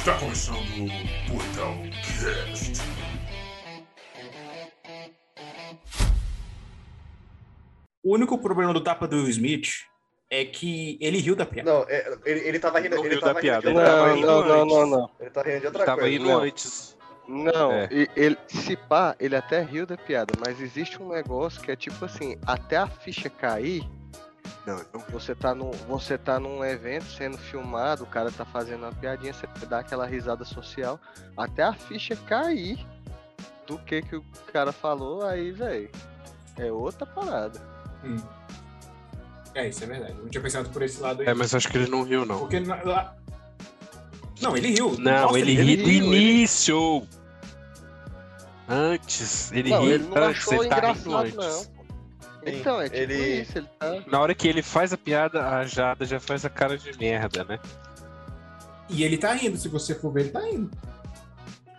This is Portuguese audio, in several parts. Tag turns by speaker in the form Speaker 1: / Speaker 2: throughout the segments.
Speaker 1: Está começando o Portal Cast.
Speaker 2: O único problema do tapa do Will Smith é que ele riu da piada.
Speaker 3: Não, é, ele, ele tava rindo,
Speaker 4: Não
Speaker 3: ele
Speaker 4: riu
Speaker 3: tava
Speaker 4: da
Speaker 3: rindo
Speaker 4: piada,
Speaker 3: de
Speaker 4: ele
Speaker 3: outra
Speaker 4: tava
Speaker 3: coisa.
Speaker 4: rindo
Speaker 5: não, não,
Speaker 4: antes.
Speaker 5: não, não.
Speaker 3: Ele tá rindo de outra
Speaker 4: Tava
Speaker 3: coisa.
Speaker 4: indo
Speaker 5: não.
Speaker 4: antes.
Speaker 5: Não,
Speaker 4: É.
Speaker 5: e- ele, se pá, ele até riu da piada, mas existe um negócio que é tipo assim, até a ficha cair,
Speaker 4: Não, não.
Speaker 5: você tá, num, você tá num evento sendo filmado, o cara tá fazendo uma piadinha, você dá aquela risada social, até a ficha cair do que que o cara falou, aí, velho, é outra parada.
Speaker 2: Hum. É, isso é verdade. Eu não tinha pensado por esse lado aí.
Speaker 4: É, mas acho que ele não riu, não.
Speaker 2: Porque na- lá... Não, ele riu.
Speaker 4: Não,
Speaker 2: Mostra
Speaker 4: ele
Speaker 5: ele
Speaker 4: ri do
Speaker 5: riu, ele-
Speaker 4: início. Antes. Ele
Speaker 5: não,
Speaker 4: ri
Speaker 5: ele não
Speaker 4: antes,
Speaker 5: achou
Speaker 4: ele tá rindo
Speaker 5: engraçado,
Speaker 4: antes.
Speaker 5: não. Então, é tipo
Speaker 3: ele-
Speaker 5: isso, ele tá...
Speaker 4: Na hora que ele faz a piada, a Jada já faz a cara de merda, né?
Speaker 2: E ele tá rindo, se você for ver, ele tá rindo.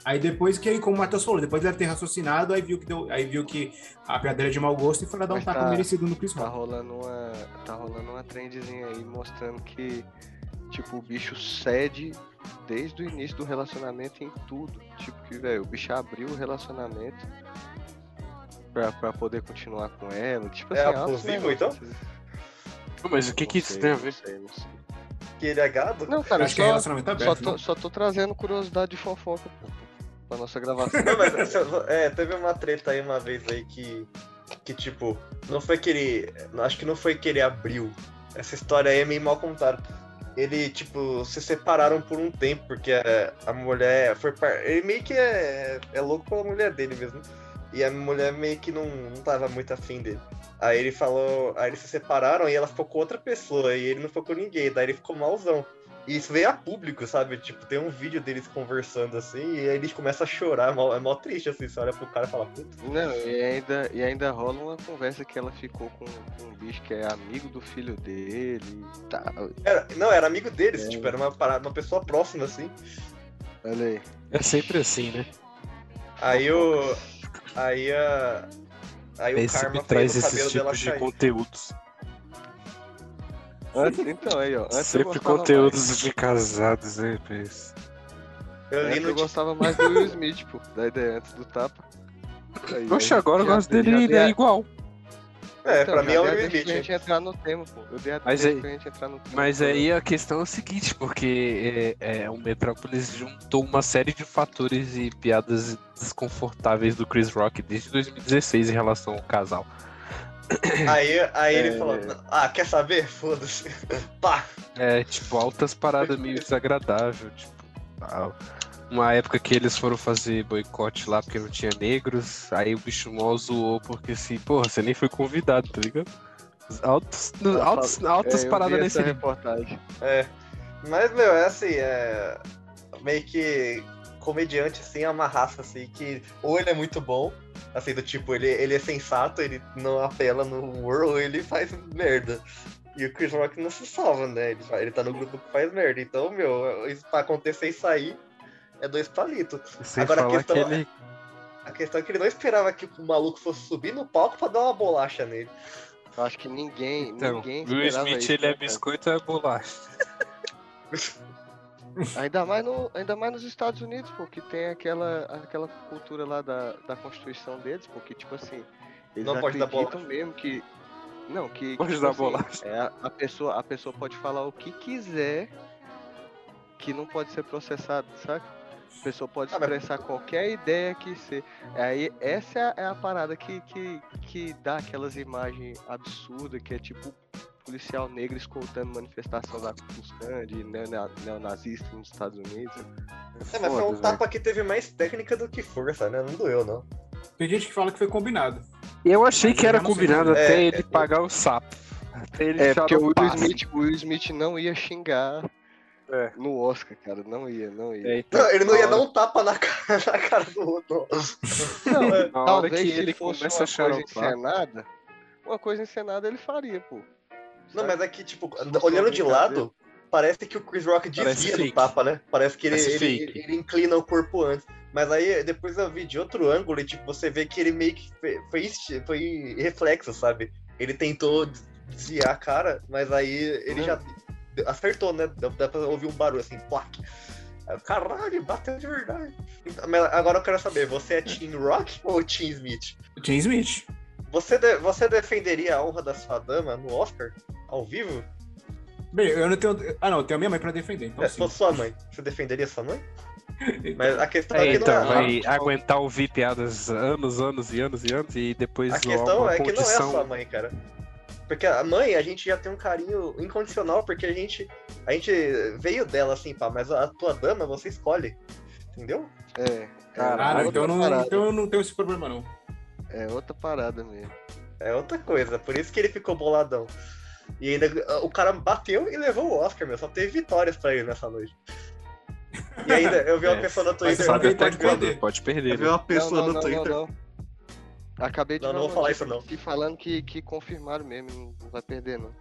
Speaker 2: Aí depois que, como o Matheus falou, depois deve ter raciocinado, aí viu que, deu, aí viu que a piada era de mau gosto e foi lá dar um
Speaker 5: Mas tá-
Speaker 2: merecido no Chris
Speaker 5: Tá
Speaker 2: Rock.
Speaker 5: rolando uma. Tá rolando uma trendzinha aí mostrando que, tipo, o bicho cede desde o início do relacionamento em tudo. Tipo que, velho, o bicho abriu o relacionamento pra, pra poder continuar com ela. Tipo
Speaker 3: É
Speaker 5: assim,
Speaker 3: abusivo, então?
Speaker 5: negócios.
Speaker 4: Pô, Mas o que que isso tem a ver?
Speaker 5: sei, não sei.
Speaker 3: Que ele é gado?
Speaker 5: Não,
Speaker 2: Eu
Speaker 5: cara,
Speaker 2: acho que é
Speaker 5: só,
Speaker 2: relacionamento
Speaker 5: só,
Speaker 2: aberto.
Speaker 5: tô,
Speaker 2: né?
Speaker 5: só tô trazendo curiosidade de fofoca pô, pra nossa gravação.
Speaker 3: Não, mas eu- é, teve uma treta aí uma vez aí que. Que tipo, não foi que ele. Acho que não foi que ele abriu. Essa história aí é meio mal contada. Ele, tipo, se separaram por um tempo, porque a, a mulher foi. par- Ele meio que é, é louco pela mulher dele mesmo. E a mulher meio que não, não tava muito afim dele. Aí ele falou. Aí eles se separaram e ela ficou com outra pessoa. E ele não ficou com ninguém. Daí ele ficou malzão. E isso veio a público, sabe? Tipo, tem um vídeo deles conversando assim, e aí eles começam a chorar. É mó, é mó triste, assim. Você olha pro cara e fala, puta.
Speaker 5: Não, e ainda, e ainda rola uma conversa que ela ficou com, com um bicho que é amigo do filho dele e tal.
Speaker 3: Era- não, era amigo deles,
Speaker 5: É.
Speaker 3: tipo, era uma, parada- uma pessoa próxima, assim.
Speaker 5: Olha aí.
Speaker 4: É sempre assim, né?
Speaker 3: Aí o. Aí a. Aí o
Speaker 4: Esse
Speaker 3: karma
Speaker 4: me traz
Speaker 3: o
Speaker 4: esses
Speaker 3: cabelo dela
Speaker 4: tipos de conteúdos.
Speaker 5: Antes, então, aí, ó. Antes
Speaker 4: Sempre conteúdos de casados, né, Pes?
Speaker 3: Eu
Speaker 5: Mais.
Speaker 3: li no
Speaker 5: eu gostava mais do Will Smith, pô. Da ideia antes do tapa. Aí,
Speaker 4: Poxa,
Speaker 5: aí,
Speaker 4: agora eu gosto dele ele é igual.
Speaker 3: É,
Speaker 5: então,
Speaker 3: pra mim é o Smith.
Speaker 5: pra gente entrar no tema, pô. Eu dei a
Speaker 4: Mas aí-
Speaker 5: pra gente entrar no tema.
Speaker 4: Mas aí a questão é o seguinte, porque é, é, o Metrópolis juntou uma série de fatores e piadas desconfortáveis do Chris Rock desde 2016 em relação ao casal.
Speaker 3: Aí, aí ele
Speaker 5: É.
Speaker 3: falou, ah, quer saber? Foda-se. Pá!
Speaker 4: É, tipo, altas paradas meio desagradáveis, tipo, tal. Uma época que eles foram fazer boicote lá porque não tinha negros, aí o bicho mó zoou porque assim, porra, você nem foi convidado, tá ligado? Altos, altos, altas
Speaker 5: É,
Speaker 4: paradas nesse
Speaker 5: reportagem.
Speaker 3: É. Mas, meu, é assim, é. Meio que comediante, assim, é uma raça, assim, que ou ele é muito bom, assim, do tipo, ele, ele é sensato, ele não apela no humor, ou ele faz merda. E o Chris Rock não se salva, né? Ele, ele tá no grupo que faz merda. Então, meu, isso, pra acontecer isso aí, é dois palitos.
Speaker 4: Sem
Speaker 3: Agora a questão
Speaker 4: que ele.
Speaker 3: A questão é que ele não esperava que o maluco fosse subir no palco pra dar uma bolacha nele.
Speaker 5: Eu acho que ninguém,
Speaker 4: Então,
Speaker 5: ninguém
Speaker 4: Will
Speaker 5: esperava
Speaker 4: Smith
Speaker 5: isso,
Speaker 4: ele é
Speaker 5: né, cara?
Speaker 4: biscoito ou é bolacha?
Speaker 5: Ainda mais, no, ainda mais nos Estados Unidos, pô, que tem aquela, aquela cultura lá da, da Constituição deles, porque, tipo assim, eles
Speaker 3: Não pode dar
Speaker 5: mesmo que. Não, que.
Speaker 4: Pode
Speaker 5: que,
Speaker 4: dar
Speaker 5: tipo assim,
Speaker 4: bolacha.
Speaker 5: É, a, a pessoa, a pessoa pode falar o que quiser que não pode ser processado, sabe? A pessoa pode
Speaker 3: Ah,
Speaker 5: expressar qualquer ideia que ser. Aí essa é a, é a parada que, que, que dá aquelas imagens absurdas, que é tipo policial negro escoltando manifestação da Ku Klux Klan, de neona- neonazista nos Estados Unidos.
Speaker 3: É, mas foi um
Speaker 4: velho.
Speaker 3: tapa que teve mais técnica do que força, né? Não doeu, não.
Speaker 2: Tem gente que fala que foi combinado.
Speaker 4: Eu achei
Speaker 2: Mas
Speaker 4: que era combinado
Speaker 3: É,
Speaker 4: até
Speaker 3: é,
Speaker 4: ele
Speaker 3: é.
Speaker 4: pagar o sapo. Até ele
Speaker 5: É, porque o Will. Smith, o Will Smith não ia xingar
Speaker 4: É.
Speaker 5: no Oscar, cara. Não ia, não ia.
Speaker 4: É, então,
Speaker 3: Não, ele não ia dar
Speaker 4: hora-
Speaker 3: um tapa na cara, na cara do outro.
Speaker 5: Não,
Speaker 4: Na hora
Speaker 5: talvez
Speaker 4: que ele
Speaker 5: fosse
Speaker 4: começa
Speaker 5: uma
Speaker 4: a
Speaker 5: coisa encenada, uma coisa encenada ele faria, pô.
Speaker 3: Não,
Speaker 5: Sabe?
Speaker 3: mas é que, tipo, olhando de lado, parece que o Chris Rock desvia do tapa, né? Parece que ele,
Speaker 4: Parece
Speaker 3: ele,
Speaker 4: fake.
Speaker 3: ele inclina o corpo antes. Mas aí depois eu vi de outro ângulo e, tipo, você vê que ele meio que foi, reflexo, sabe? Ele tentou desviar a cara, mas aí ele
Speaker 5: Não.
Speaker 3: já acertou, né? Dá, dá pra ouvir um barulho assim, plaque. Caralho, bateu de verdade. Então, mas agora eu quero saber, você é Team Rock ou Team Smith?
Speaker 2: Tim Smith.
Speaker 3: Você, de- você defenderia a honra da sua dama no Oscar? Ao vivo?
Speaker 2: Bem, eu não tenho. Ah, não, eu tenho a minha mãe pra defender. Então,
Speaker 3: É,
Speaker 2: sim.
Speaker 3: se fosse sua mãe, você defenderia sua mãe? Mas a questão
Speaker 4: É,
Speaker 3: é que não
Speaker 4: então,
Speaker 3: é.
Speaker 4: vai aguentar ouvir piadas anos, anos e anos e anos e depois
Speaker 3: A questão
Speaker 4: uma
Speaker 3: é que não é a
Speaker 4: condição.
Speaker 3: sua mãe, cara. Porque a mãe, a gente já tem um carinho incondicional, porque a gente, a gente veio dela, assim, pá, mas a tua dama você escolhe. Entendeu?
Speaker 5: É,
Speaker 2: Ah,
Speaker 5: cara,
Speaker 2: não, então, não,
Speaker 5: parada.
Speaker 2: então eu não tenho esse problema, não.
Speaker 5: É outra parada mesmo.
Speaker 3: É outra coisa, por isso que ele ficou boladão. E ainda o cara bateu e levou o Oscar, meu. Só teve vitórias pra ele nessa noite. E ainda eu vi uma
Speaker 4: É,
Speaker 3: pessoa no Twitter.
Speaker 2: sabe pode
Speaker 4: quando?
Speaker 2: perder.
Speaker 4: Pode perder.
Speaker 3: Eu vi
Speaker 4: né?
Speaker 3: uma pessoa
Speaker 5: não, não,
Speaker 3: no
Speaker 5: não,
Speaker 3: Twitter.
Speaker 5: não, não. Acabei de
Speaker 3: Não, não vou falar isso, não.
Speaker 5: aqui falando que, que confirmaram mesmo, não vai perder não.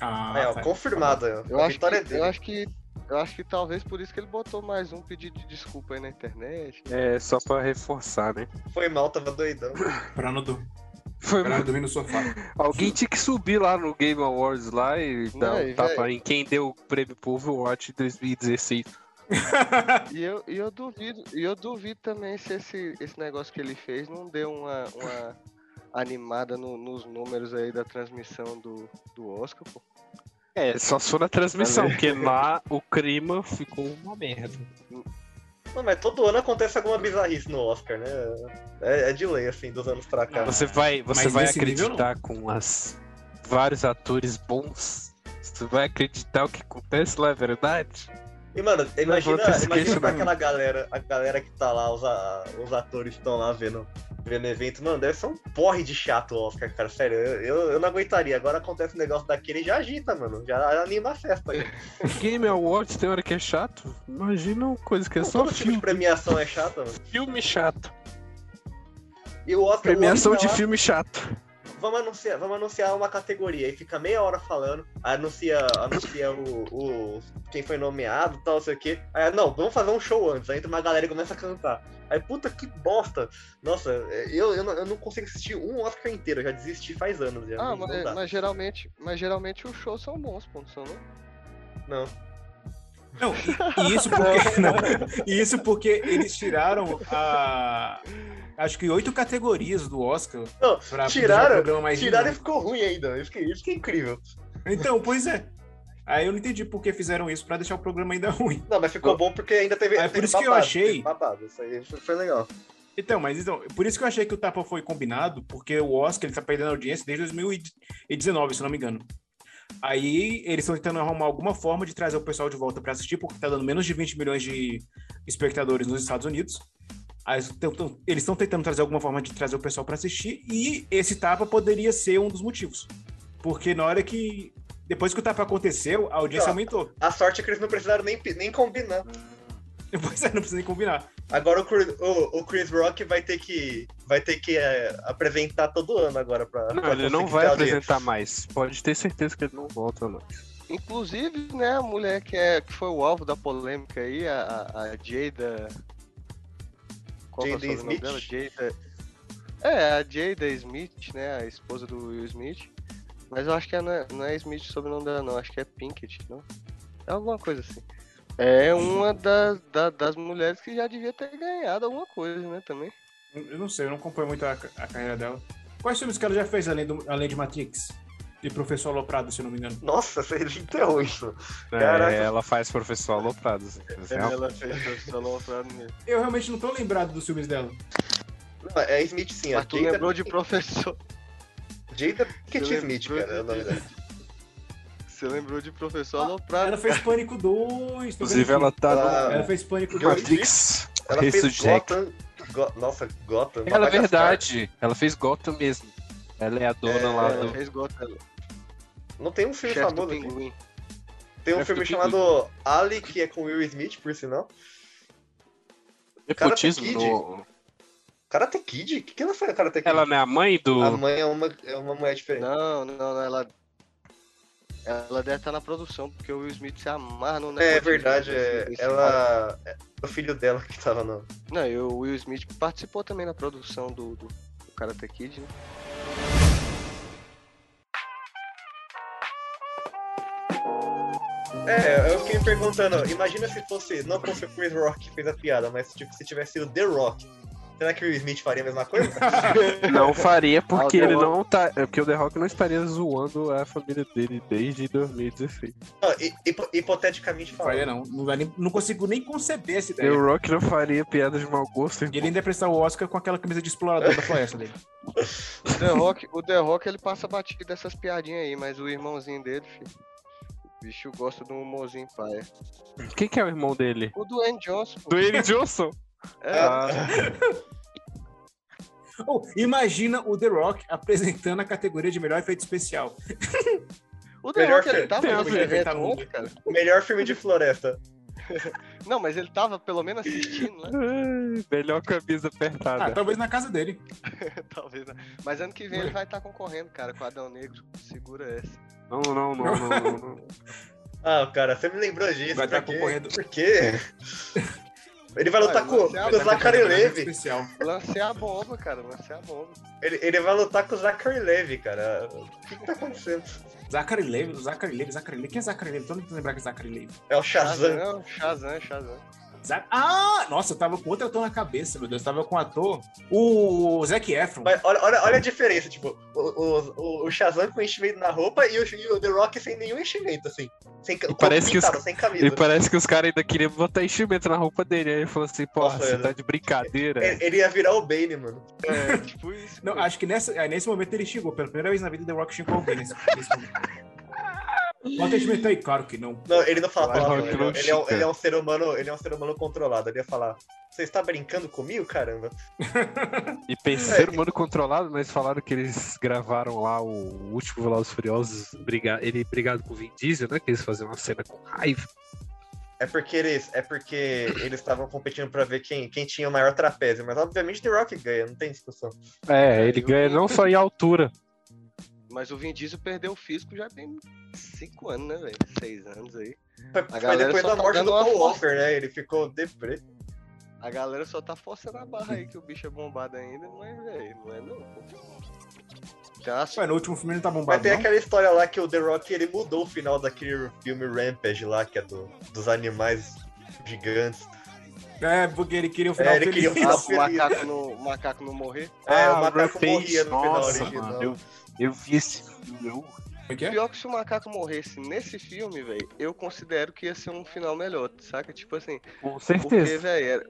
Speaker 2: Ah,
Speaker 3: É, ó,
Speaker 2: tá.
Speaker 3: confirmado. ó.
Speaker 5: Eu acho, que,
Speaker 3: é
Speaker 5: eu acho que eu acho que talvez por isso que ele botou mais um pedido de desculpa aí na internet. né?
Speaker 4: É, só pra reforçar, né?
Speaker 3: Foi mal, tava doidão.
Speaker 2: Pra não, do...
Speaker 4: Foi
Speaker 2: pra não dormir no sofá.
Speaker 4: Alguém tinha que subir lá no Game Awards lá e dar
Speaker 5: Não,
Speaker 4: um
Speaker 5: e,
Speaker 4: tapa em quem deu o prêmio pro Overwatch em 2016.
Speaker 5: E eu, e eu duvido, e eu duvido também se esse, esse negócio que ele fez não deu uma, uma animada no- nos números aí da transmissão do, do Oscar, pô.
Speaker 4: É, só se for na transmissão, porque lá o clima ficou uma merda.
Speaker 3: Não, mas todo ano acontece alguma bizarrice no Oscar, né? É, é de lei, assim, dos anos pra cá.
Speaker 4: Você vai, você
Speaker 2: Mas
Speaker 4: vai acreditar com as vários atores bons? Você vai acreditar o que acontece lá é verdade?
Speaker 3: E, mano, imagina, imagina pra aquela galera, a galera que tá lá, os, a- os atores que estão lá vendo, vendo evento, mano, deve ser um porre de chato o Oscar, cara, sério, eu, eu, eu não aguentaria. Agora acontece um negócio daquele e já agita, mano, já anima a festa.
Speaker 4: Game Awards tem hora que é chato? Imagina uma coisa que é só
Speaker 3: Todo tipo de
Speaker 4: filme,
Speaker 3: premiação é chata, mano.
Speaker 4: filme chato.
Speaker 3: E o Oscar,
Speaker 4: Premiação
Speaker 3: o Oscar
Speaker 4: de
Speaker 3: lá,
Speaker 4: filme chato.
Speaker 3: Vamos anunciar, vamos anunciar uma categoria, aí fica meia hora falando, anuncia, anuncia o, o quem foi nomeado e tal, não sei o quê. Aí, não, vamos fazer um show antes, aí entra uma galera e começa a cantar. Aí, puta que bosta! Nossa, eu, eu, não, eu não consigo assistir um Oscar inteiro, eu já desisti faz anos. Já,
Speaker 5: Ah,
Speaker 3: não,
Speaker 5: mas, mas geralmente, mas geralmente os shows são bons, pô, não são não?
Speaker 3: Não.
Speaker 2: Não, e, e isso porque. Não, e isso porque eles tiraram a. Acho que oito categorias do Oscar
Speaker 3: Não, tiraram- Tiraram e
Speaker 2: dinâmico.
Speaker 3: ficou ruim ainda, isso que, isso que é incrível.
Speaker 2: Então, pois é. Aí eu não entendi por que fizeram isso pra deixar o programa ainda ruim.
Speaker 3: Não, mas ficou bom porque ainda teve.
Speaker 2: É por isso que eu
Speaker 3: babado,
Speaker 2: achei-
Speaker 3: Babado, isso aí foi, foi legal.
Speaker 2: Então, mas então, por isso que eu achei que o tapa foi combinado, porque o Oscar ele tá perdendo audiência desde 2019, se não me engano. Aí eles estão tentando arrumar alguma forma de trazer o pessoal de volta para assistir, porque tá dando menos de 20 milhões de espectadores nos Estados Unidos. Aí eles estão tentando trazer alguma forma de trazer o pessoal para assistir, e esse tapa poderia ser um dos motivos. Porque na hora que. Depois que o tapa aconteceu, a audiência aumentou.
Speaker 3: A sorte é que eles não precisaram nem, nem combinar.
Speaker 2: Depois aí não precisa nem combinar.
Speaker 3: Agora o, Chris- o- o Chris Rock vai ter que, vai ter que é, apresentar todo ano agora pra.
Speaker 4: Não,
Speaker 3: pra
Speaker 4: ele não vai apresentar mais. Pode ter certeza que ele não volta mais.
Speaker 5: Inclusive, né, a mulher que, é, que foi o alvo da polêmica aí, a, a, Jada. Qual que é o
Speaker 3: Jada
Speaker 5: sobrenome
Speaker 3: Smith?
Speaker 5: dela? Jada. É, a Jada Smith, né, a esposa do Will Smith. Mas eu acho que não é, não é Smith o sobrenome dela, não. Acho que é Pinkett, não? É alguma coisa assim. É uma das, da- das mulheres que já devia ter ganhado alguma coisa, né, também.
Speaker 2: Eu não sei, eu não acompanho muito a, a carreira dela. Quais filmes que ela já fez além, do, além de Matrix? E Professor Aloprado, se eu não me engano.
Speaker 3: Nossa, você enterrou isso.
Speaker 4: É,
Speaker 3: Caraca.
Speaker 4: ela faz professor aloprado. assim,
Speaker 5: Ela fez o aloprado mesmo.
Speaker 2: Eu realmente não tô lembrado dos filmes dela.
Speaker 3: Não, é Smith sim, a
Speaker 5: Mas tu
Speaker 3: Jada,
Speaker 5: lembrou de professor.
Speaker 3: Jada Pinkett Smith, cara. é o nome
Speaker 5: de-
Speaker 3: dela.
Speaker 5: Você lembrou de professor
Speaker 2: Ah,
Speaker 5: aloprado.
Speaker 2: Ela fez Pânico 2. tô
Speaker 4: Inclusive, ela tá
Speaker 3: Ela-
Speaker 2: Ela fez Pânico
Speaker 3: Eu-
Speaker 2: 2.
Speaker 4: no Matrix.
Speaker 3: Ela fez. Gotham. Go- Nossa, Gotham.
Speaker 4: Ela é verdade. Ela fez Gotham mesmo. Ela é a dona
Speaker 3: É,
Speaker 4: lá
Speaker 5: Ela
Speaker 4: do.
Speaker 5: fez Gotham.
Speaker 3: Não tem um filme
Speaker 5: Chefe
Speaker 3: famoso aqui. Tem um
Speaker 4: Chefe
Speaker 3: filme
Speaker 4: do
Speaker 3: chamado Ali, que é com Will Smith, por sinal.
Speaker 4: Nepotismo
Speaker 3: Karate
Speaker 4: no.
Speaker 3: Karate Kid? O que, que ela foi a Karate Kid?
Speaker 4: Ela não é a mãe do.
Speaker 3: A mãe é uma, é uma mulher diferente.
Speaker 5: Não, não, não, ela. Ela deve estar na produção, porque o Will Smith se amarra no
Speaker 3: É
Speaker 5: nepotismo
Speaker 3: verdade,
Speaker 5: desse-
Speaker 3: é, ela. É o filho dela que tava no.
Speaker 5: Não, e o Will Smith participou também na produção do, do, do Karate Kid, né?
Speaker 3: É, eu fiquei me perguntando, imagina se fosse, não fosse o Chris Rock que fez a piada, mas tipo, se tivesse sido The Rock. Será que o Smith faria a mesma coisa?
Speaker 4: Não faria porque
Speaker 5: Ah, o The
Speaker 4: ele
Speaker 5: Rock.
Speaker 4: não tá. é Porque o The Rock não estaria zoando a família dele desde 2016.
Speaker 3: Não, hi- hipo- hipoteticamente
Speaker 2: Não faria,
Speaker 3: falando.
Speaker 2: não. Não, nem- não consigo nem conceber essa
Speaker 4: The
Speaker 2: ideia.
Speaker 4: Rock não faria piada de mau gosto.
Speaker 2: E ele ainda ia prestar o Oscar com aquela camisa de explorador da floresta dele.
Speaker 5: O The Rock, o The Rock ele passa batido dessas piadinhas aí, mas o irmãozinho dele, filho. O bicho gosta de um humorzinho paia.
Speaker 4: Quem que é o irmão dele?
Speaker 5: O Dwayne Johnson. pô.
Speaker 4: Dwayne Johnson?
Speaker 5: É,
Speaker 4: Ah,
Speaker 2: Oh, imagina o The Rock apresentando a categoria de melhor efeito especial.
Speaker 5: o The
Speaker 3: Melhor
Speaker 5: Rock ele
Speaker 3: filme.
Speaker 5: tava
Speaker 2: Tem
Speaker 5: no
Speaker 2: tá no-
Speaker 5: ontem, cara.
Speaker 3: Melhor filme de floresta.
Speaker 5: Não, mas ele tava pelo menos assistindo, né?
Speaker 4: melhor camisa
Speaker 2: Ah,
Speaker 4: apertada.
Speaker 2: talvez na casa dele.
Speaker 5: Talvez. Né? Mas ano que vem ele vai estar concorrendo, cara, com o Adão Negro. Segura essa.
Speaker 4: Não, não, não, não, não, não.
Speaker 3: Ah, cara, você me lembrou disso.
Speaker 2: Vai
Speaker 3: por
Speaker 2: tá concorrendo.
Speaker 3: Por quê? Ele vai lutar
Speaker 5: Vai,
Speaker 3: com, o Zachary
Speaker 2: Efeito
Speaker 3: Levy.
Speaker 5: Lancei a bomba, cara. Lancei a bomba.
Speaker 3: Ele, ele vai lutar com o Zachary Levy, cara. O que, que tá acontecendo?
Speaker 2: Zachary Levi, Zachary Levi, Zachary Levi. Quem é Zachary Levi? Todo mundo lembrar que é Zachary Levi.
Speaker 3: É o Shazam.
Speaker 5: Shazam, Shazam, Shazam.
Speaker 2: Ah, nossa, eu tava com outro ator na cabeça, meu Deus. Eu tava com o ator, o Zac Efron.
Speaker 3: Mas olha, olha, olha a diferença, tipo, o, o, o- o Shazam com enchimento na roupa e o, e o The Rock sem nenhum enchimento, assim. Sem, ca-
Speaker 4: parece que os-
Speaker 3: pintado, sem camisa.
Speaker 4: E parece que os caras ainda queriam botar enchimento na roupa dele. Aí ele falou assim, porra,
Speaker 3: Nossa,
Speaker 4: você
Speaker 3: é,
Speaker 4: tá de brincadeira.
Speaker 3: Ele, ele ia virar o Bane, mano.
Speaker 5: É, tipo isso.
Speaker 2: Não, acho que nessa, aí nesse momento ele xingou. Pela primeira vez na vida, The Rock xingou alguém nesse, nesse momento. Bota enchimento aí, claro que não.
Speaker 3: Não, ele não fala palavrão, ele,
Speaker 4: não
Speaker 3: ele é, um- ele é um ser humano, ele é um ser humano controlado. Ele ia falar, você está brincando comigo, caramba?
Speaker 4: E pensei ser humano controlado, mas falaram que eles gravaram lá o último Velozes Furiosos, briga- ele brigado com o Vin Diesel, né? Que eles faziam uma cena com raiva.
Speaker 3: É porque eles, é porque eles estavam competindo pra ver quem, quem tinha o maior trapézio, mas obviamente The Rock ganha, não tem discussão.
Speaker 4: É, ele ganha não só em altura.
Speaker 5: Mas o Vin Diesel perdeu o físico já tem 5 anos, né, velho? 6 anos aí.
Speaker 3: Foi, foi
Speaker 5: galera
Speaker 3: depois
Speaker 5: só
Speaker 3: da
Speaker 5: tá
Speaker 3: morte do Paul. Walker, né? Ele ficou deprê.
Speaker 5: A galera só tá forçando a barra aí que o bicho é bombado ainda, mas, velho, não é não. pô.
Speaker 2: Ué, no último filme ele tá
Speaker 3: Mas
Speaker 2: bombado,
Speaker 3: tem
Speaker 2: não?
Speaker 3: aquela história lá que o The Rock ele mudou o final daquele filme Rampage lá, que é do, dos animais gigantes.
Speaker 2: É, porque ele queria o final
Speaker 3: É, ele queria o
Speaker 2: feliz.
Speaker 5: Ah,
Speaker 3: final
Speaker 5: o
Speaker 3: feliz.
Speaker 5: macaco, no, o macaco não morrer.
Speaker 3: É,
Speaker 4: Ah,
Speaker 3: o macaco
Speaker 4: Rampage,
Speaker 3: morria no final
Speaker 4: nossa,
Speaker 3: original.
Speaker 4: mano, eu, eu vi esse filme, eu...
Speaker 2: É que é?
Speaker 5: Pior que se o macaco morresse nesse filme, velho, eu considero que ia ser um final melhor, saca? Tipo assim,
Speaker 4: Com
Speaker 5: porque,
Speaker 4: certeza.
Speaker 5: velho, era,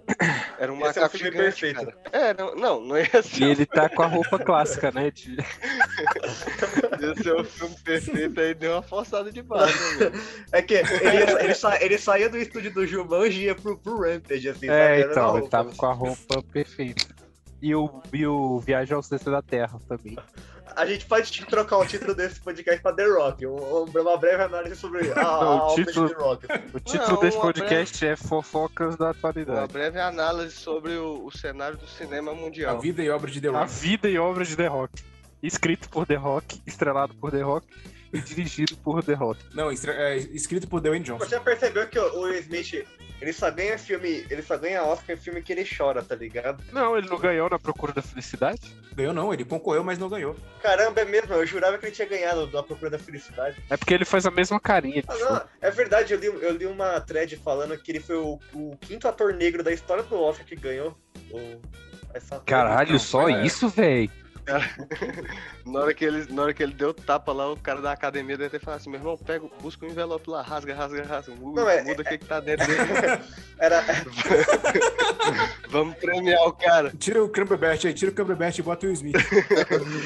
Speaker 5: era um
Speaker 3: Ia um
Speaker 5: macaco
Speaker 3: filme
Speaker 5: gigante,
Speaker 3: perfeito.
Speaker 5: cara. É, não, não, não ia
Speaker 4: E
Speaker 5: ser,
Speaker 4: ele tá com a roupa clássica, né? de-
Speaker 5: ia ser um filme perfeito, aí deu uma forçada de barra, né, velho?
Speaker 3: É que ele, ia- ele, sa- ele saía do estúdio do Jumanji e ia pro, pro Rampage, assim?
Speaker 4: É, então, ele tava com a roupa perfeita. E o, e o Viagem ao Centro da Terra também.
Speaker 3: A gente pode trocar o título desse podcast pra The Rock, um- uma breve análise sobre a, a
Speaker 4: Não, o título-
Speaker 3: de The Rock.
Speaker 4: O título
Speaker 5: Não,
Speaker 4: desse
Speaker 5: uma
Speaker 4: podcast é Fofocas da
Speaker 5: Uma
Speaker 4: Atualidade.
Speaker 5: breve análise sobre o, o cenário do cinema
Speaker 2: A
Speaker 5: mundial.
Speaker 2: vida e obra de The
Speaker 4: A
Speaker 2: Rock.
Speaker 4: vida e obra de The Rock. Escrito por The Rock, estrelado por The Rock e dirigido por The Rock.
Speaker 2: Não, é, escrito por Dwayne Johnson.
Speaker 3: Você já percebeu que o, o Will Smith, ele só ganha filme, ele só ganha Oscar em filme que ele chora, tá ligado?
Speaker 4: Não, ele não ganhou na Procura da Felicidade?
Speaker 2: Ganhou não, ele concorreu, mas não ganhou.
Speaker 3: Caramba, é mesmo, eu jurava que ele tinha ganhado da Procura da Felicidade.
Speaker 4: É porque ele faz a mesma carinha.
Speaker 3: Ah,
Speaker 4: de
Speaker 3: não, é verdade, eu li, eu li uma thread falando que ele foi o, o quinto ator negro da história do Oscar que ganhou. o- essa
Speaker 4: Caralho, só
Speaker 2: é.
Speaker 4: isso, véi.
Speaker 5: Na hora, que ele, na hora que ele deu tapa lá, o cara da academia deve ter falado assim, meu irmão, pega, busca o envelope lá, rasga, rasga, rasga, muda,
Speaker 3: Não, é-
Speaker 5: muda o que que tá dentro dele.
Speaker 3: Era,
Speaker 5: Vamos premiar o cara.
Speaker 2: Tira o Cumberbatch aí, tira o Cumberbatch e bota o Smith.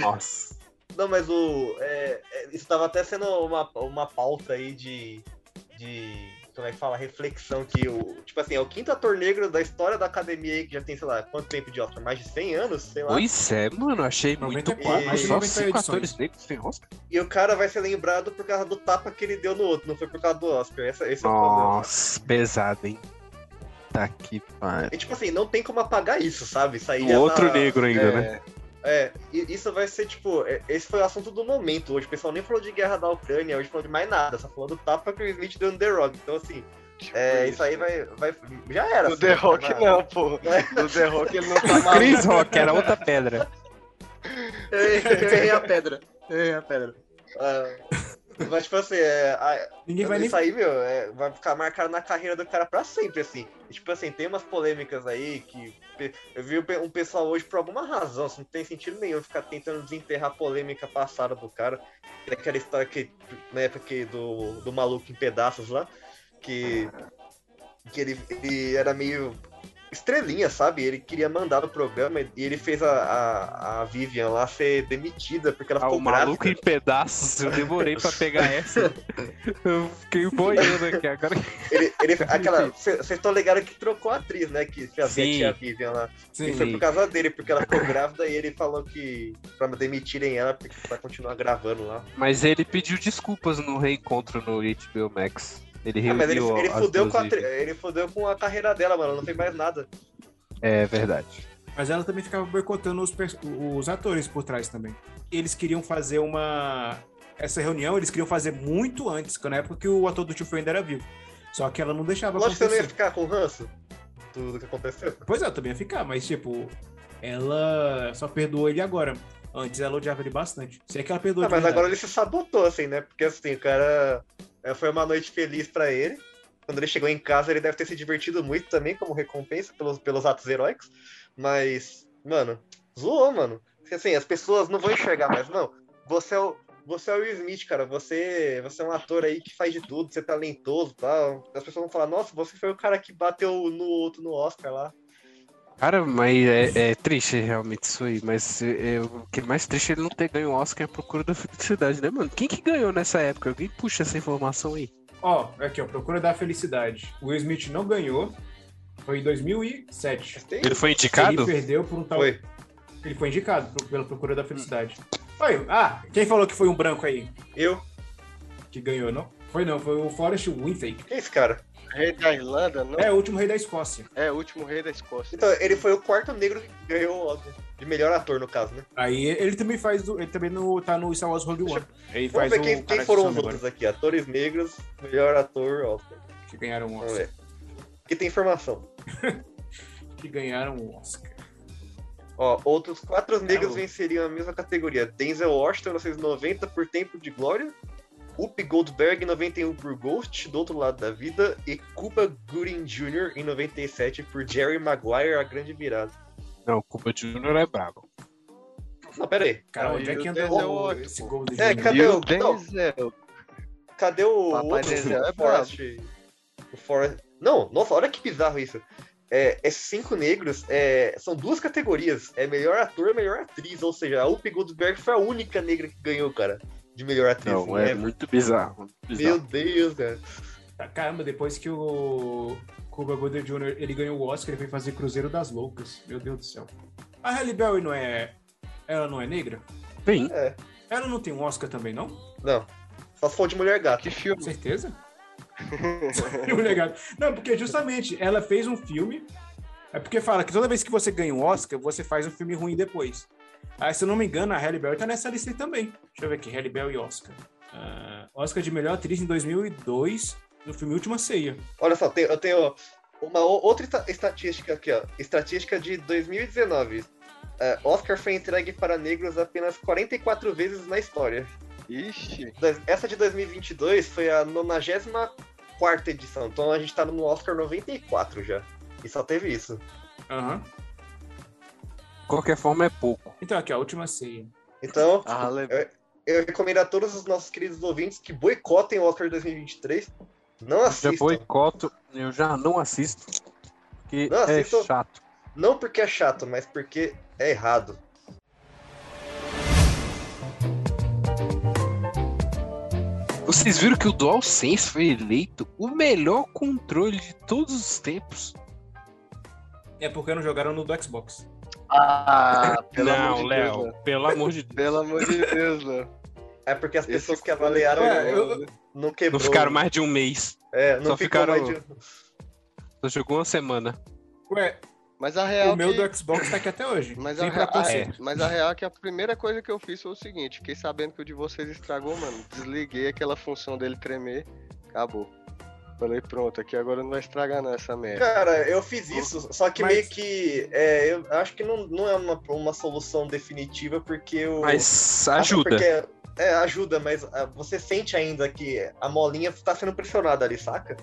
Speaker 4: Nossa.
Speaker 3: Não, mas o. é, é, isso tava até sendo uma, uma pauta aí de. de. Como é que fala? Reflexão que o. Tipo assim, é o quinto ator negro da história da academia aí, que já tem, sei lá, quanto tempo de Oscar? Mais de 100 anos, sei lá.
Speaker 4: Pois é, mano, achei muito
Speaker 2: 94,
Speaker 4: pouco.
Speaker 3: mais de
Speaker 4: Só
Speaker 2: 90
Speaker 4: cinco
Speaker 2: edições.
Speaker 4: atores negros sem Oscar?
Speaker 3: E o cara vai ser lembrado por causa do tapa que ele deu no outro, não foi por causa do Oscar. Essa, esse é o problema.
Speaker 4: Nossa, pesado, hein? Tá que pariu.
Speaker 3: E tipo assim, não tem como apagar isso, sabe? Isso aí
Speaker 4: O outro
Speaker 3: tá-
Speaker 4: negro ainda, né?
Speaker 3: É, isso vai ser tipo. é, Esse foi o assunto do momento. Hoje o pessoal nem falou de guerra da Ucrânia, hoje falou de mais nada, só falou do tapa que o Smith deu no The Rock. Então assim,
Speaker 5: Tipo
Speaker 3: é, isso aí vai. vai já era.
Speaker 5: No
Speaker 3: assim,
Speaker 5: The
Speaker 3: vai
Speaker 5: Rock não, pô. No The Rock ele não tá
Speaker 4: Chris
Speaker 5: maluco.
Speaker 4: Rock era outra pedra.
Speaker 3: Eu errei a pedra. Eu errei a pedra. Ah, Mas, tipo assim, é, a-
Speaker 2: Ninguém vai nem.
Speaker 3: isso aí, meu, é, vai ficar marcado na carreira do cara pra sempre, assim. E, tipo assim, tem umas polêmicas aí que. Eu vi um pe- pessoal hoje, por alguma razão, assim, não tem sentido nenhum ficar tentando desenterrar a polêmica passada do cara. Aquela história que, na época que do, do maluco em pedaços lá, que. que ele, ele era meio estrelinha, sabe? Ele queria mandar no programa e ele fez a, a, a Vivian lá ser demitida porque ela
Speaker 4: Ah,
Speaker 3: ficou
Speaker 4: o maluco
Speaker 3: grávida.
Speaker 4: em pedaços, eu demorei pra pegar essa. Eu fiquei boiando aqui agora.
Speaker 3: Ele, ele, aquela, vocês estão ligados que trocou a atriz, né? Que fazia
Speaker 4: Sim.
Speaker 3: tia Vivian lá. E
Speaker 2: Sim.
Speaker 3: foi por causa dele, porque ela ficou grávida e ele falou que pra demitirem ela porque pra continuar gravando lá.
Speaker 4: Mas ele pediu desculpas no reencontro no HBO Max. Ele
Speaker 3: Ah, mas ele, ele, fudeu com a, ele fudeu com a carreira dela, mano. Não tem mais nada.
Speaker 4: É verdade.
Speaker 2: Mas ela também ficava boicotando os, os atores por trás também. Eles queriam fazer uma. Essa reunião eles queriam fazer muito antes, na época que o ator do Tio Phil ainda era vivo. Só que ela não deixava
Speaker 3: Lógico que você não ia ficar com ranço. Tudo que aconteceu.
Speaker 2: Pois é, eu também ia ficar, mas tipo, ela só perdoou ele agora. Antes ela odiava ele bastante. Se é que ela perdoou
Speaker 3: Ah,
Speaker 2: de
Speaker 3: mas
Speaker 2: verdade.
Speaker 3: agora ele se sabotou, assim, né? Porque assim, o cara. É, Foi uma noite feliz pra ele. Quando ele chegou em casa, ele deve ter se divertido muito também, como recompensa pelos, pelos atos heróicos. Mas, mano, zoou, mano. Assim, as pessoas não vão enxergar mais, não. Você é o. Você é o Will Smith, cara. Você, você é um ator aí que faz de tudo, você é talentoso e tal. As pessoas vão falar, nossa, você foi o cara que bateu no outro no Oscar lá.
Speaker 4: Cara, mas é, é triste realmente isso aí. Mas é, o que é mais triste é ele não ter ganho o Oscar é a procura da felicidade, né, mano? Quem que ganhou nessa época? Alguém puxa essa informação aí.
Speaker 2: Ó, aqui, ó, Procura da Felicidade. O Will Smith não ganhou. Foi em 2007.
Speaker 3: Mas tem.
Speaker 4: Ele foi
Speaker 2: Ele
Speaker 4: indicado?
Speaker 2: perdeu por um tal.
Speaker 3: Foi.
Speaker 2: Ele foi indicado pela Procura da Felicidade. Foi. Ah, quem falou que foi um branco aí
Speaker 3: Eu.
Speaker 2: que ganhou, não? Foi não, foi o Forrest Whitaker.
Speaker 3: Quem é esse cara?
Speaker 5: Rei da Irlanda, não?
Speaker 2: É o último rei da Escócia.
Speaker 5: É, o último rei da Escócia.
Speaker 3: Então, ele foi o quarto negro que ganhou o Oscar. De melhor ator, no caso, né?
Speaker 2: Aí ele também faz. o- Ele também no, tá no Star Wars Rogue One. Ele
Speaker 3: Vamos
Speaker 2: faz
Speaker 3: ver
Speaker 2: o
Speaker 3: quem, quem
Speaker 2: que
Speaker 3: foram os outros aqui. Atores negros, melhor ator, Oscar.
Speaker 2: que ganharam um
Speaker 3: Vamos
Speaker 2: Oscar.
Speaker 3: Aqui tem informação.
Speaker 2: Que ganharam um Oscar.
Speaker 3: Ó, outros quatro negros venceriam a mesma categoria. Denzel Washington, 1990, por Tempo de Glória. Whoopi Goldberg, em 91, por Ghost, do outro lado da vida. E Cuba Gooding Jr., em 97, por Jerry Maguire, A Grande Virada.
Speaker 4: Não, o Cuba Jr. é brabo.
Speaker 3: Não, pera aí.
Speaker 2: Cara,
Speaker 5: Não,
Speaker 2: onde é que anda o-
Speaker 5: Washington,
Speaker 2: esse gol do
Speaker 3: É, cadê
Speaker 5: E
Speaker 3: o-
Speaker 5: o Denzel?
Speaker 3: Cadê o
Speaker 5: Papai
Speaker 3: outro
Speaker 5: é
Speaker 3: o Forrest? O Forrest... Não, nossa, olha que bizarro isso. É, é cinco negros, é, são duas categorias. É melhor ator e melhor atriz. Ou seja, a Whoopi Goldberg foi a única negra que ganhou, cara. De melhor atriz.
Speaker 4: Não, é
Speaker 3: Ever.
Speaker 4: muito bizarro. muito
Speaker 3: Meu
Speaker 4: bizarro.
Speaker 3: Deus, cara.
Speaker 2: Caramba, depois que o Cuba Gooding Jr. ele ganhou o Oscar, ele foi fazer Cruzeiro das Loucas. Meu Deus do céu. A Halle Berry não é. Ela não é negra?
Speaker 4: Bem,
Speaker 3: É,
Speaker 2: Ela não tem um Oscar também, não?
Speaker 3: não. Só se for de mulher gata.
Speaker 5: Que filme?
Speaker 2: Certeza? Mulher Gata. Não, porque justamente ela fez um filme. É porque fala que toda vez que você ganha um Oscar, você faz um filme ruim depois. Aí, se eu não me engano, a Halle Berry tá nessa lista aí também. Deixa eu ver aqui, Halle Berry e Oscar. Ah, Oscar de melhor atriz em 2002, no filme Última Ceia.
Speaker 3: Olha só, tem- eu tenho uma outra esta- estatística aqui, ó. Estatística de 2019. É, Oscar foi entregue para negros apenas 44 vezes na história.
Speaker 5: Ixi,
Speaker 3: Dois- Essa de 2022 foi a 94 edição. Então a gente tá no Oscar 94 já. E só teve isso.
Speaker 2: Aham.
Speaker 4: de qualquer forma é pouco.
Speaker 2: Então, aqui, ó, Última Ceia.
Speaker 3: Então,
Speaker 5: a Halle
Speaker 3: eu recomendo a todos os nossos queridos ouvintes que boicotem o Oscar 2023. Não
Speaker 4: Eu já
Speaker 3: assistam.
Speaker 4: boicoto, eu já não assisto. Porque
Speaker 3: Não
Speaker 4: é
Speaker 3: assisto.
Speaker 4: chato.
Speaker 3: Não porque é chato, mas porque é errado.
Speaker 4: Vocês viram que o DualSense foi eleito o melhor controle de todos os tempos?
Speaker 2: É porque não jogaram no do Xbox.
Speaker 5: Ah, pelo
Speaker 4: não,
Speaker 5: amor de Deus,
Speaker 4: Léo,
Speaker 5: Léo.
Speaker 4: pelo amor de Deus.
Speaker 5: Pelo amor de Deus, Léo.
Speaker 3: É porque as
Speaker 5: Esse
Speaker 3: pessoas que
Speaker 5: foi-
Speaker 3: avaliaram
Speaker 2: É, eu-
Speaker 3: não quebrou.
Speaker 4: Não ficaram mais de um mês.
Speaker 3: É, não
Speaker 4: só
Speaker 3: ficou
Speaker 4: ficaram-
Speaker 3: mais de...
Speaker 4: Só jogou uma semana.
Speaker 2: Ué,
Speaker 5: Mas a real
Speaker 2: o meu
Speaker 5: que...
Speaker 2: do Xbox tá aqui até hoje.
Speaker 5: Mas a, rea-
Speaker 2: preconceito.
Speaker 5: a- mas a real é que a primeira coisa que eu fiz foi o seguinte, fiquei sabendo que o de vocês estragou, mano. Desliguei aquela função dele tremer, acabou. Falei, pronto, aqui agora não vai estragar não essa merda.
Speaker 3: Cara, eu fiz isso, só que
Speaker 2: Mas-
Speaker 3: meio que. É, eu acho que não, não é uma, uma solução definitiva, porque eu.
Speaker 4: Mas ajuda.
Speaker 3: Porque, é, ajuda, mas ah, você sente ainda que a molinha tá sendo pressionada ali, saca?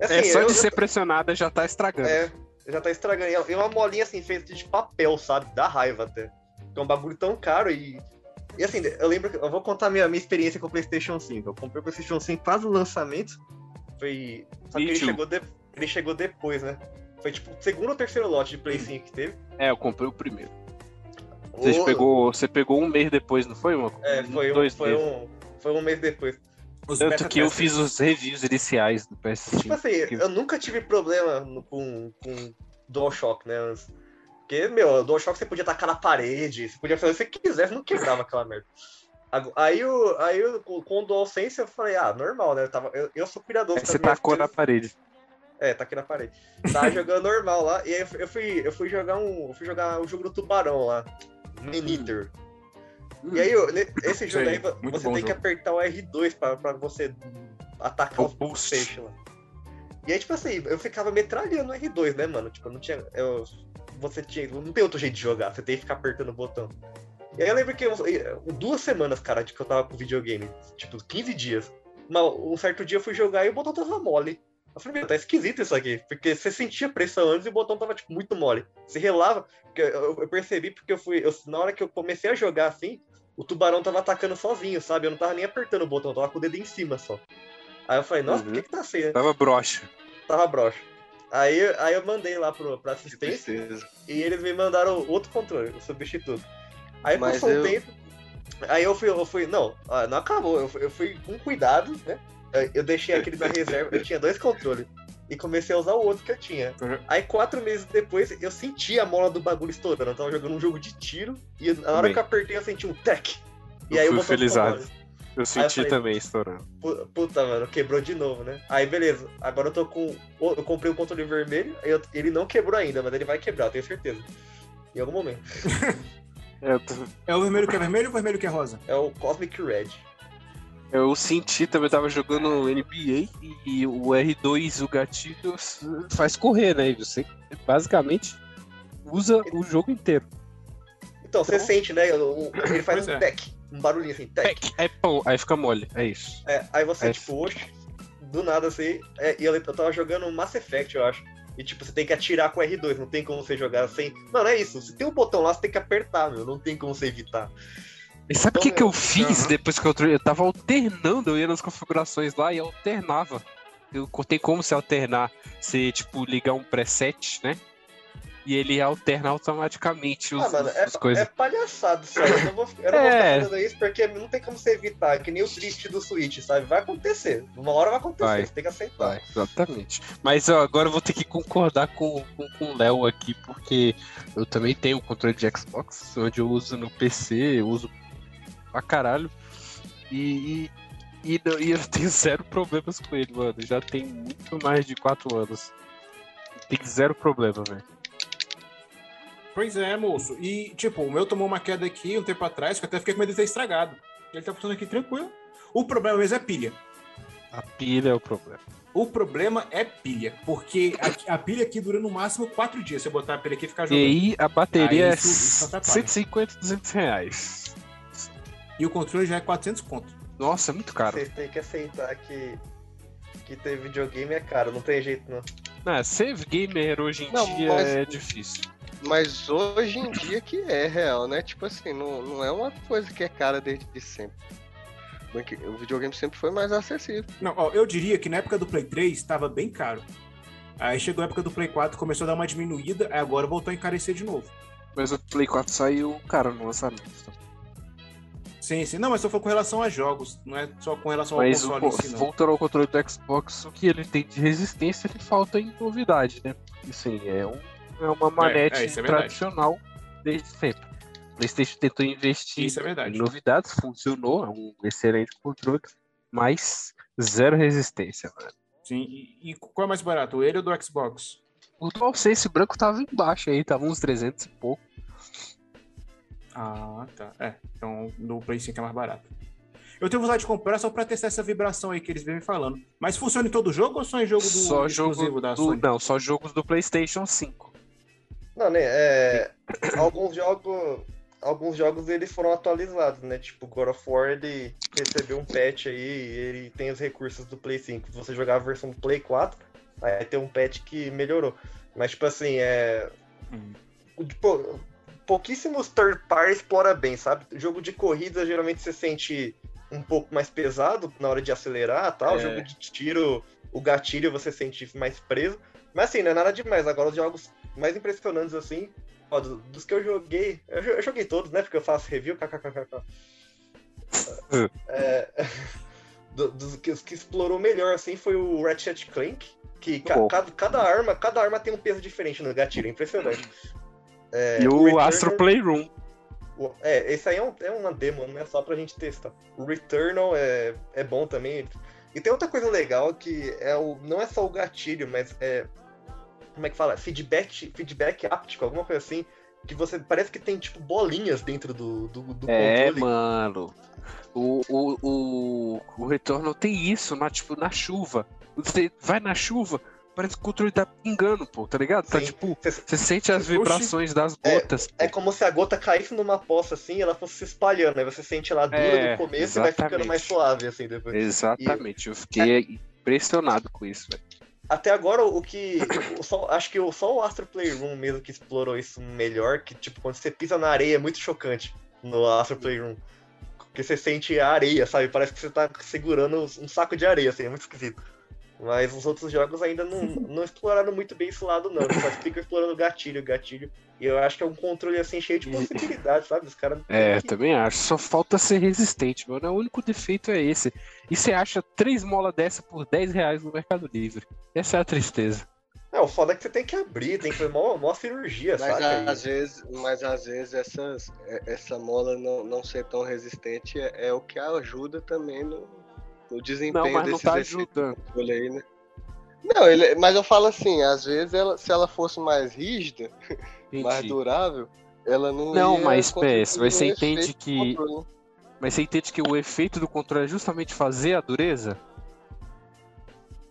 Speaker 3: Assim,
Speaker 4: é só
Speaker 3: eu-
Speaker 4: de ser pressionada já tá estragando.
Speaker 3: É, já tá estragando. E é uma molinha assim, feita de papel, sabe? Dá raiva até. É um bagulho tão caro e. E assim, eu lembro que. Eu vou contar minha, minha experiência com o PlayStation 5. Eu comprei o PlayStation 5 quase o lançamento. Foi. Só que ele chegou, de- ele chegou depois, né? Foi tipo o segundo ou terceiro lote de Play 5 que teve.
Speaker 4: É, eu comprei o primeiro. Você,
Speaker 3: O-
Speaker 4: pegou, você pegou um mês depois, não foi, mano?
Speaker 3: É, foi um,
Speaker 4: Dois
Speaker 3: foi,
Speaker 4: meses.
Speaker 3: um, foi um mês depois.
Speaker 2: Os
Speaker 4: Tanto que eu fiz os reviews iniciais do PS5.
Speaker 3: Tipo assim,
Speaker 4: que-
Speaker 3: eu nunca tive problema no- com, com DualShock, né? Porque, meu, DualShock você podia tacar na parede, você podia fazer o que você quisesse, não quebrava aquela merda. Aí, o, aí o- com o DualSense eu falei, ah, normal, né? Eu, tava, eu, eu sou cuidadoso
Speaker 4: Aí você tacou na parede.
Speaker 3: É, tá aqui na parede. Tava jogando normal lá, e aí eu fui- eu fui, jogar um. Eu fui jogar o jogo do tubarão lá. Man Eater. E aí, esse jogo
Speaker 2: Sei,
Speaker 3: aí, você tem que
Speaker 2: jogo.
Speaker 3: apertar o R2 pra, pra você atacar
Speaker 4: O
Speaker 3: os
Speaker 4: boost.
Speaker 3: peixes lá. E aí, tipo assim, eu ficava metralhando o R2, né, mano? Tipo, não tinha. Eu, você tinha. Não tem outro jeito de jogar, você tem que ficar apertando o botão. E aí eu lembro que eu- duas semanas, cara, de que eu tava com videogame. Tipo, 15 dias. Mas um certo dia eu fui jogar e o botão tava mole. Eu falei, meu, tá esquisito isso aqui. Porque você sentia pressão antes e o botão tava, tipo, muito mole. Você relava. Eu, eu percebi porque eu fui. eu- na hora que eu comecei a jogar assim, o tubarão tava atacando sozinho, sabe? Eu não tava nem apertando o botão, eu tava com o dedo em cima só. Aí eu falei, nossa, por que, que tá assim, né?
Speaker 4: Tava broxa.
Speaker 3: Tava broxa. Aí, aí eu mandei lá pro, pra assistência e eles me mandaram outro controle, o substituto. Aí
Speaker 5: Mas
Speaker 3: passou um
Speaker 5: eu-
Speaker 3: tempo. Aí eu fui, eu fui, não, ah, não acabou. Eu fui, eu fui com cuidado, né? Eu- Eu deixei aquele na reserva, eu tinha dois controles. E comecei a usar o outro que eu tinha. Aí quatro meses depois eu senti a mola do bagulho estourando. Eu tava jogando um jogo de tiro e na hora
Speaker 4: Também.
Speaker 3: que eu apertei eu senti um tec. E
Speaker 4: Eu
Speaker 3: aí
Speaker 4: fui
Speaker 3: o
Speaker 4: felizado. Eu senti
Speaker 3: falei-
Speaker 4: também estourando.
Speaker 3: Pu- Puta, mano, quebrou de novo, né? Aí beleza, agora eu tô com. o- Eu comprei um controle vermelho, eu- ele não quebrou ainda, mas ele vai quebrar, eu tenho certeza. Em algum momento.
Speaker 4: É, tô-
Speaker 2: É o vermelho que é vermelho ou o vermelho que é rosa?
Speaker 3: É o Cosmic Red.
Speaker 4: eu senti também, eu tava jogando NBA e o R2, o gatilho, faz correr, né? E você basicamente usa o jogo inteiro.
Speaker 3: Então, você
Speaker 4: Então-
Speaker 3: sente, né? Ele faz
Speaker 2: Pois
Speaker 3: um
Speaker 2: é.
Speaker 3: tec, um barulhinho assim, tec.
Speaker 4: Aí, pão, aí fica mole, é isso.
Speaker 3: É, aí você,
Speaker 4: É.
Speaker 3: tipo, oxe, do nada assim. é, e eu, eu tava jogando Mass Effect, eu acho. E tipo, você tem que atirar com o R2, não tem como você jogar sem. Mano, é isso. Se tem um botão lá, você tem que apertar, meu. Não tem como você evitar.
Speaker 4: E sabe o
Speaker 3: Então,
Speaker 4: que, que eu
Speaker 3: meu,
Speaker 4: fiz
Speaker 2: aham.
Speaker 4: depois que eu, eu tava alternando, eu ia nas configurações lá e alternava. Eu tem como você alternar, você tipo ligar um preset, né? E ele alterna automaticamente os,
Speaker 3: ah, mano, é,
Speaker 4: as coisas.
Speaker 3: é palhaçado aí. Eu não vou, eu não vou
Speaker 4: É.
Speaker 3: ficar fazendo isso porque não tem como você evitar. Que nem o drift do Switch, sabe? Vai acontecer. Uma hora vai acontecer,
Speaker 4: Vai.
Speaker 3: você tem que aceitar.
Speaker 4: Vai, exatamente. Mas ó, agora eu vou ter que concordar com, com, com o Léo aqui, porque eu também tenho o controle de Xbox, onde eu uso no PC, eu uso pra caralho. E, e, e, e eu tenho zero problemas com ele, mano. Já tem muito mais de 4 anos. Tem zero problema, velho.
Speaker 2: Pois é, moço. E, tipo, o meu tomou uma queda aqui um tempo atrás, que eu até fiquei com medo de ter estragado. Ele tá funcionando aqui tranquilo. O problema mesmo é pilha.
Speaker 4: A pilha é o problema.
Speaker 2: O problema é pilha, porque a, a pilha aqui dura no máximo quatro dias. Se eu botar a pilha aqui e ficar
Speaker 4: E
Speaker 2: jogando. E,
Speaker 4: aí a bateria
Speaker 2: Aí
Speaker 4: é
Speaker 2: isso- isso atrapalha.
Speaker 4: 150, 200 reais.
Speaker 2: o controle já é 400 conto.
Speaker 4: Nossa, é muito caro.
Speaker 3: Vocês têm que aceitar que, que ter videogame é caro, não tem jeito não.
Speaker 4: Não, save gamer hoje em
Speaker 5: Não,
Speaker 4: dia
Speaker 5: mas-
Speaker 4: é difícil.
Speaker 5: Mas hoje em dia que é real, né? Tipo assim, não, não é uma coisa que é cara desde sempre. O videogame sempre foi mais acessível.
Speaker 2: Não, ó, eu diria que na época do Play 3 estava bem caro. Aí chegou a época do Play 4, começou a dar uma diminuída, aí agora voltou a encarecer de novo.
Speaker 4: Mas o Play 4 saiu caro no lançamento.
Speaker 2: Sim, sim. Não, mas só foi com relação a jogos, não é só com relação ao
Speaker 4: Mas o,
Speaker 2: console em si, não.
Speaker 4: voltando ao controle do Xbox, o que ele tem de resistência, ele falta em novidade, né? E sim, é, um, é uma manete
Speaker 2: é, é verdade.
Speaker 4: tradicional desde sempre. O PlayStation tentou investir
Speaker 2: é
Speaker 4: em novidades, funcionou, é um excelente controle, mas zero resistência, mano.
Speaker 2: Sim. E, e qual é mais barato, ele ou do Xbox?
Speaker 4: O DualSense branco tava embaixo aí, tava uns 300 e pouco.
Speaker 2: Ah, tá. É, então no Play 5 é mais barato. Eu tenho vontade de comprar só pra testar essa vibração aí que eles vêm me falando. Mas funciona em todo jogo ou só em jogo do
Speaker 4: Só
Speaker 2: exclusivo
Speaker 4: jogo
Speaker 2: da
Speaker 4: do,
Speaker 2: Sony?
Speaker 4: não, só jogos do PlayStation 5.
Speaker 3: Não, né? É, alguns jogos. alguns jogos eles foram atualizados, né? Tipo, God of War ele recebeu um patch aí, ele tem os recursos do Play 5. Se você jogar a versão do Play 4, aí tem um patch que melhorou. Mas, tipo assim, é.
Speaker 2: Hum.
Speaker 3: Tipo, pouquíssimos third party explora bem, sabe? Jogo de corrida, geralmente você sente um pouco mais pesado na hora de acelerar tal.
Speaker 5: É.
Speaker 3: Jogo de tiro, o gatilho você sente mais preso. Mas assim, não é nada demais. Agora os jogos mais impressionantes assim, ó, do- dos que eu joguei, eu, eu joguei todos, né? Porque eu faço review, kkkk. É, do- dos que, os que explorou melhor assim foi o Ratchet Clank, que ca- cada, cada arma, cada arma tem um peso diferente no gatilho, é impressionante. É,
Speaker 4: e o
Speaker 3: Returner-
Speaker 4: Astro Playroom.
Speaker 3: o- É, esse aí é, um- é uma demo, não é só pra gente testar. O Returnal é, é bom também. E tem outra coisa legal que é o, não é só o gatilho, mas é. Como é que fala? Feedback, feedback áptico, alguma coisa assim. Que você parece que tem tipo bolinhas dentro do, do, do
Speaker 4: É,
Speaker 3: controle.
Speaker 4: mano. O, o, o, o Returnal tem isso, na, tipo, na chuva. Você vai na chuva, parece que o controle tá pingando, pô, tá ligado? Tá
Speaker 3: Sim.
Speaker 4: tipo,
Speaker 3: Cê-
Speaker 4: você sente as vibrações das gotas.
Speaker 3: É como se a gota caísse numa poça assim e ela fosse se espalhando. Aí você sente ela dura
Speaker 4: É,
Speaker 3: no começo e vai ficando
Speaker 4: exatamente.
Speaker 3: mais suave assim depois.
Speaker 4: Exatamente, eu fiquei impressionado com isso, velho.
Speaker 3: Até agora, o que. o só- acho que só o Astro Playroom mesmo que explorou isso melhor, que tipo, quando você pisa na areia é muito chocante no Astro Playroom. Porque você sente a areia, sabe? Parece que você tá segurando um saco de areia, assim, é muito esquisito. Mas os outros jogos ainda não, não exploraram muito bem esse lado, não. Eles só ficam explorando gatilho, gatilho. E eu acho que é um controle assim cheio de possibilidades, sabe? Os caras.
Speaker 4: É,
Speaker 3: que-
Speaker 4: também acho. Só falta ser resistente, mano. O único defeito é esse. E você acha três molas dessa por 10 reais no Mercado Livre. Essa é a tristeza.
Speaker 3: É, o foda é que você tem que abrir, tem que fazer mó cirurgia,
Speaker 5: Mas
Speaker 3: saca?
Speaker 5: às vezes, mas às vezes essas, é- essa mola não, não ser tão resistente é, é o que ajuda também no, no desempenho
Speaker 4: Não, mas não
Speaker 5: desses
Speaker 4: tá ajudando.
Speaker 5: aí, né? Não, ele, mas eu falo assim, às vezes ela, se ela fosse mais rígida, mais
Speaker 4: Entendi.
Speaker 5: durável, ela não
Speaker 4: Não,
Speaker 5: ia
Speaker 4: mas, PS, mas você entende que-
Speaker 5: né?
Speaker 4: Mas você entende que o efeito do controle é justamente fazer a dureza?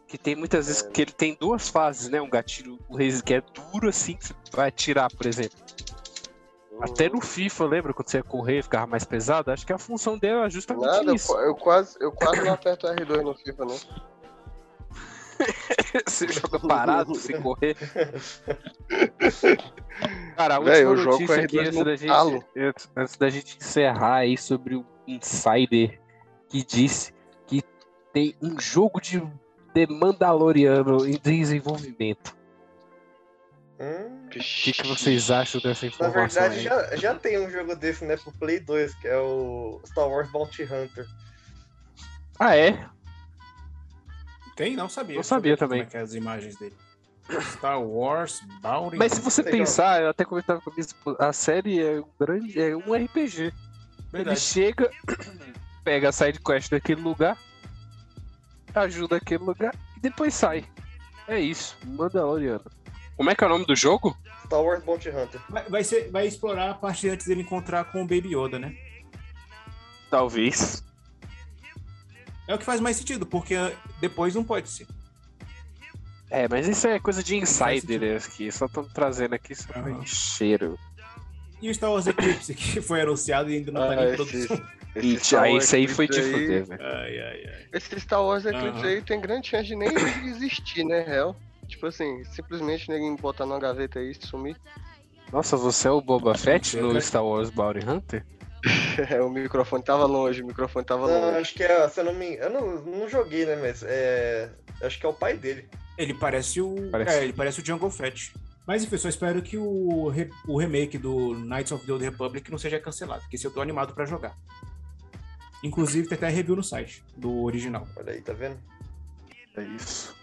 Speaker 4: Que tem muitas vezes que ele tem duas fases, né? Um gatilho o que é duro assim, que você vai atirar, por exemplo. Até no FIFA, lembra quando você ia correr ficava mais pesado? Acho que a função dele é justamente
Speaker 5: Nada,
Speaker 4: isso.
Speaker 5: eu, quase, eu quase não aperto R2 no FIFA, não.
Speaker 4: você joga parado sem correr. Cara, a última
Speaker 5: Véi, eu jogo
Speaker 4: notícia aqui
Speaker 5: R2
Speaker 4: antes da, gente, antes da gente encerrar aí sobre o Insider que disse que tem um jogo de The Mandaloriano em desenvolvimento.
Speaker 3: Hum,
Speaker 4: O que, que vocês acham dessa
Speaker 3: Na
Speaker 4: informação
Speaker 3: verdade,
Speaker 4: aí?
Speaker 3: já, já tem um jogo desse, né, pro Play 2, que é o Star Wars Bounty Hunter.
Speaker 4: Ah, é?
Speaker 2: Tem? Não sabia.
Speaker 4: Não
Speaker 2: eu
Speaker 4: sabia também.
Speaker 2: Como é que é as imagens dele. Star Wars Bounty
Speaker 4: Mas se você
Speaker 3: Legal.
Speaker 4: pensar, eu até comentava com a minha esposa, a série é um grande, é um RPG. Ele
Speaker 2: Verdade.
Speaker 4: chega, pega a side quest daquele lugar, ajuda aquele lugar e depois sai. É isso, Mandaloriano. Como é que é o nome do jogo?
Speaker 3: Star Wars Bounty Hunter.
Speaker 2: Vai, vai, ser, vai explorar a parte antes dele encontrar com o Baby Yoda, né?
Speaker 4: Talvez.
Speaker 2: É o que faz mais sentido, porque depois não pode ser.
Speaker 4: É, mas isso é coisa de insider aqui. Só estamos trazendo aqui só pra
Speaker 2: Aham.
Speaker 4: cheiro.
Speaker 2: E o Star Wars Eclipse, que foi anunciado e ainda não tá nem em
Speaker 5: Ah,
Speaker 2: produção.
Speaker 5: esse, Star
Speaker 4: aí
Speaker 5: Wars
Speaker 4: isso aí foi de
Speaker 5: Eclipse aí-
Speaker 4: fuder, velho.
Speaker 2: Ai, ai, ai.
Speaker 5: Esse Star Wars Eclipse aí tem grande chance de nem existir, né, real? Tipo assim, simplesmente ninguém botar numa gaveta aí e sumir.
Speaker 4: Nossa, você é o Boba Fett
Speaker 2: Você,
Speaker 4: no
Speaker 2: né?
Speaker 4: Star Wars Bounty Hunter?
Speaker 5: É, o microfone tava longe, o microfone tava
Speaker 3: Não,
Speaker 5: longe.
Speaker 3: acho que é, se eu não me Eu não, não joguei, né, mas é. Acho que é o pai dele.
Speaker 2: Ele parece o.
Speaker 4: Parece.
Speaker 2: É, ele parece o Jungle Fett. Mas enfim, eu só espero que o, re- o remake do Knights of the Old Republic não seja cancelado, porque esse eu tô animado pra jogar. Inclusive, tem até review no site do original.
Speaker 3: Olha aí, tá vendo?
Speaker 4: É isso.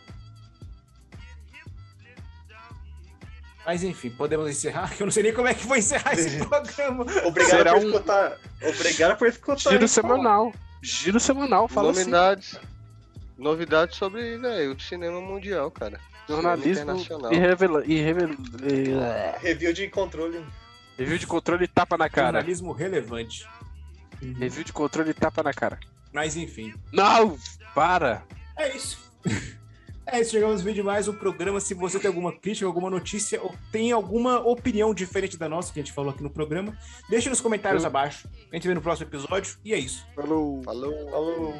Speaker 2: Mas enfim, podemos encerrar, que eu não sei nem como é que vou encerrar esse programa.
Speaker 3: Obrigado
Speaker 4: Será
Speaker 3: por
Speaker 4: um-
Speaker 3: escutar. Obrigado por escutar.
Speaker 4: Giro
Speaker 3: aí,
Speaker 4: semanal. Giro semanal, fala assim.
Speaker 5: Novidades. Novidades sobre, velho, o cinema mundial, cara.
Speaker 4: Jornalismo e revela... E revela... e-
Speaker 3: Review de controle.
Speaker 4: Review de controle e tapa na cara.
Speaker 2: Jornalismo relevante.
Speaker 4: Review de controle e tapa na cara.
Speaker 2: Mas enfim,
Speaker 4: Não! Para!
Speaker 2: é isso. É isso, chegamos no vídeo de mais um programa. Se você tem alguma crítica, alguma notícia ou tem alguma opinião diferente da nossa que a gente falou aqui no programa, deixe nos comentários abaixo. A gente vê no próximo episódio e é isso.
Speaker 6: Falou.
Speaker 5: Falou.
Speaker 3: Falou.